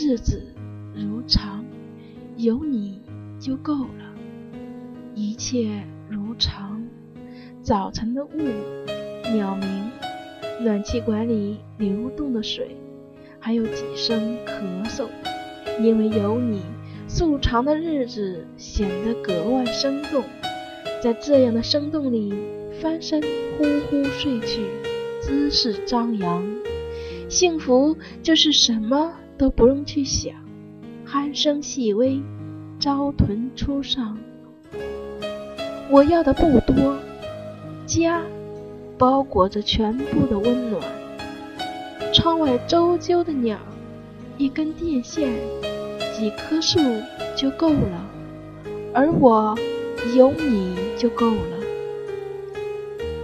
日子如常，有你就够了。一切如常，早晨的雾，鸟鸣，暖气管里流动的水，还有几声咳嗽。因为有你，素常的日子显得格外生动。在这样的生动里，翻身呼呼睡去，姿势张扬。幸福就是什么都不用去想，鼾声细微，朝豚初上。我要的不多，家包裹着全部的温暖。窗外周啾的鸟，一根电线，几棵树就够了，而我有你就够了。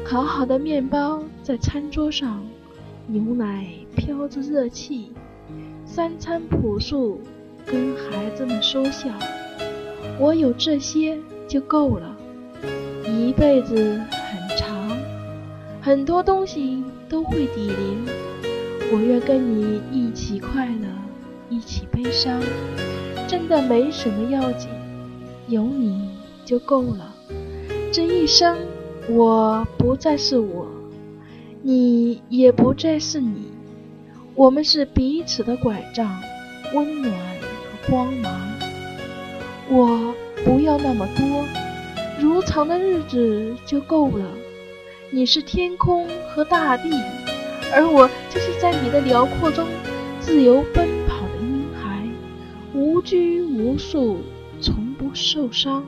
烤好的面包在餐桌上，牛奶飘着热气，三餐朴素，跟孩子们说笑。我有这些就够了。一辈子很长，很多东西都会抵零。我愿跟你一起快乐，一起悲伤，真的没什么要紧，有你就够了。这一生。我不再是我，你也不再是你，我们是彼此的拐杖，温暖和光芒。我不要那么多如常的日子就够了。你是天空和大地，而我就是在你的辽阔中自由奔跑的婴孩，无拘无束，从不受伤。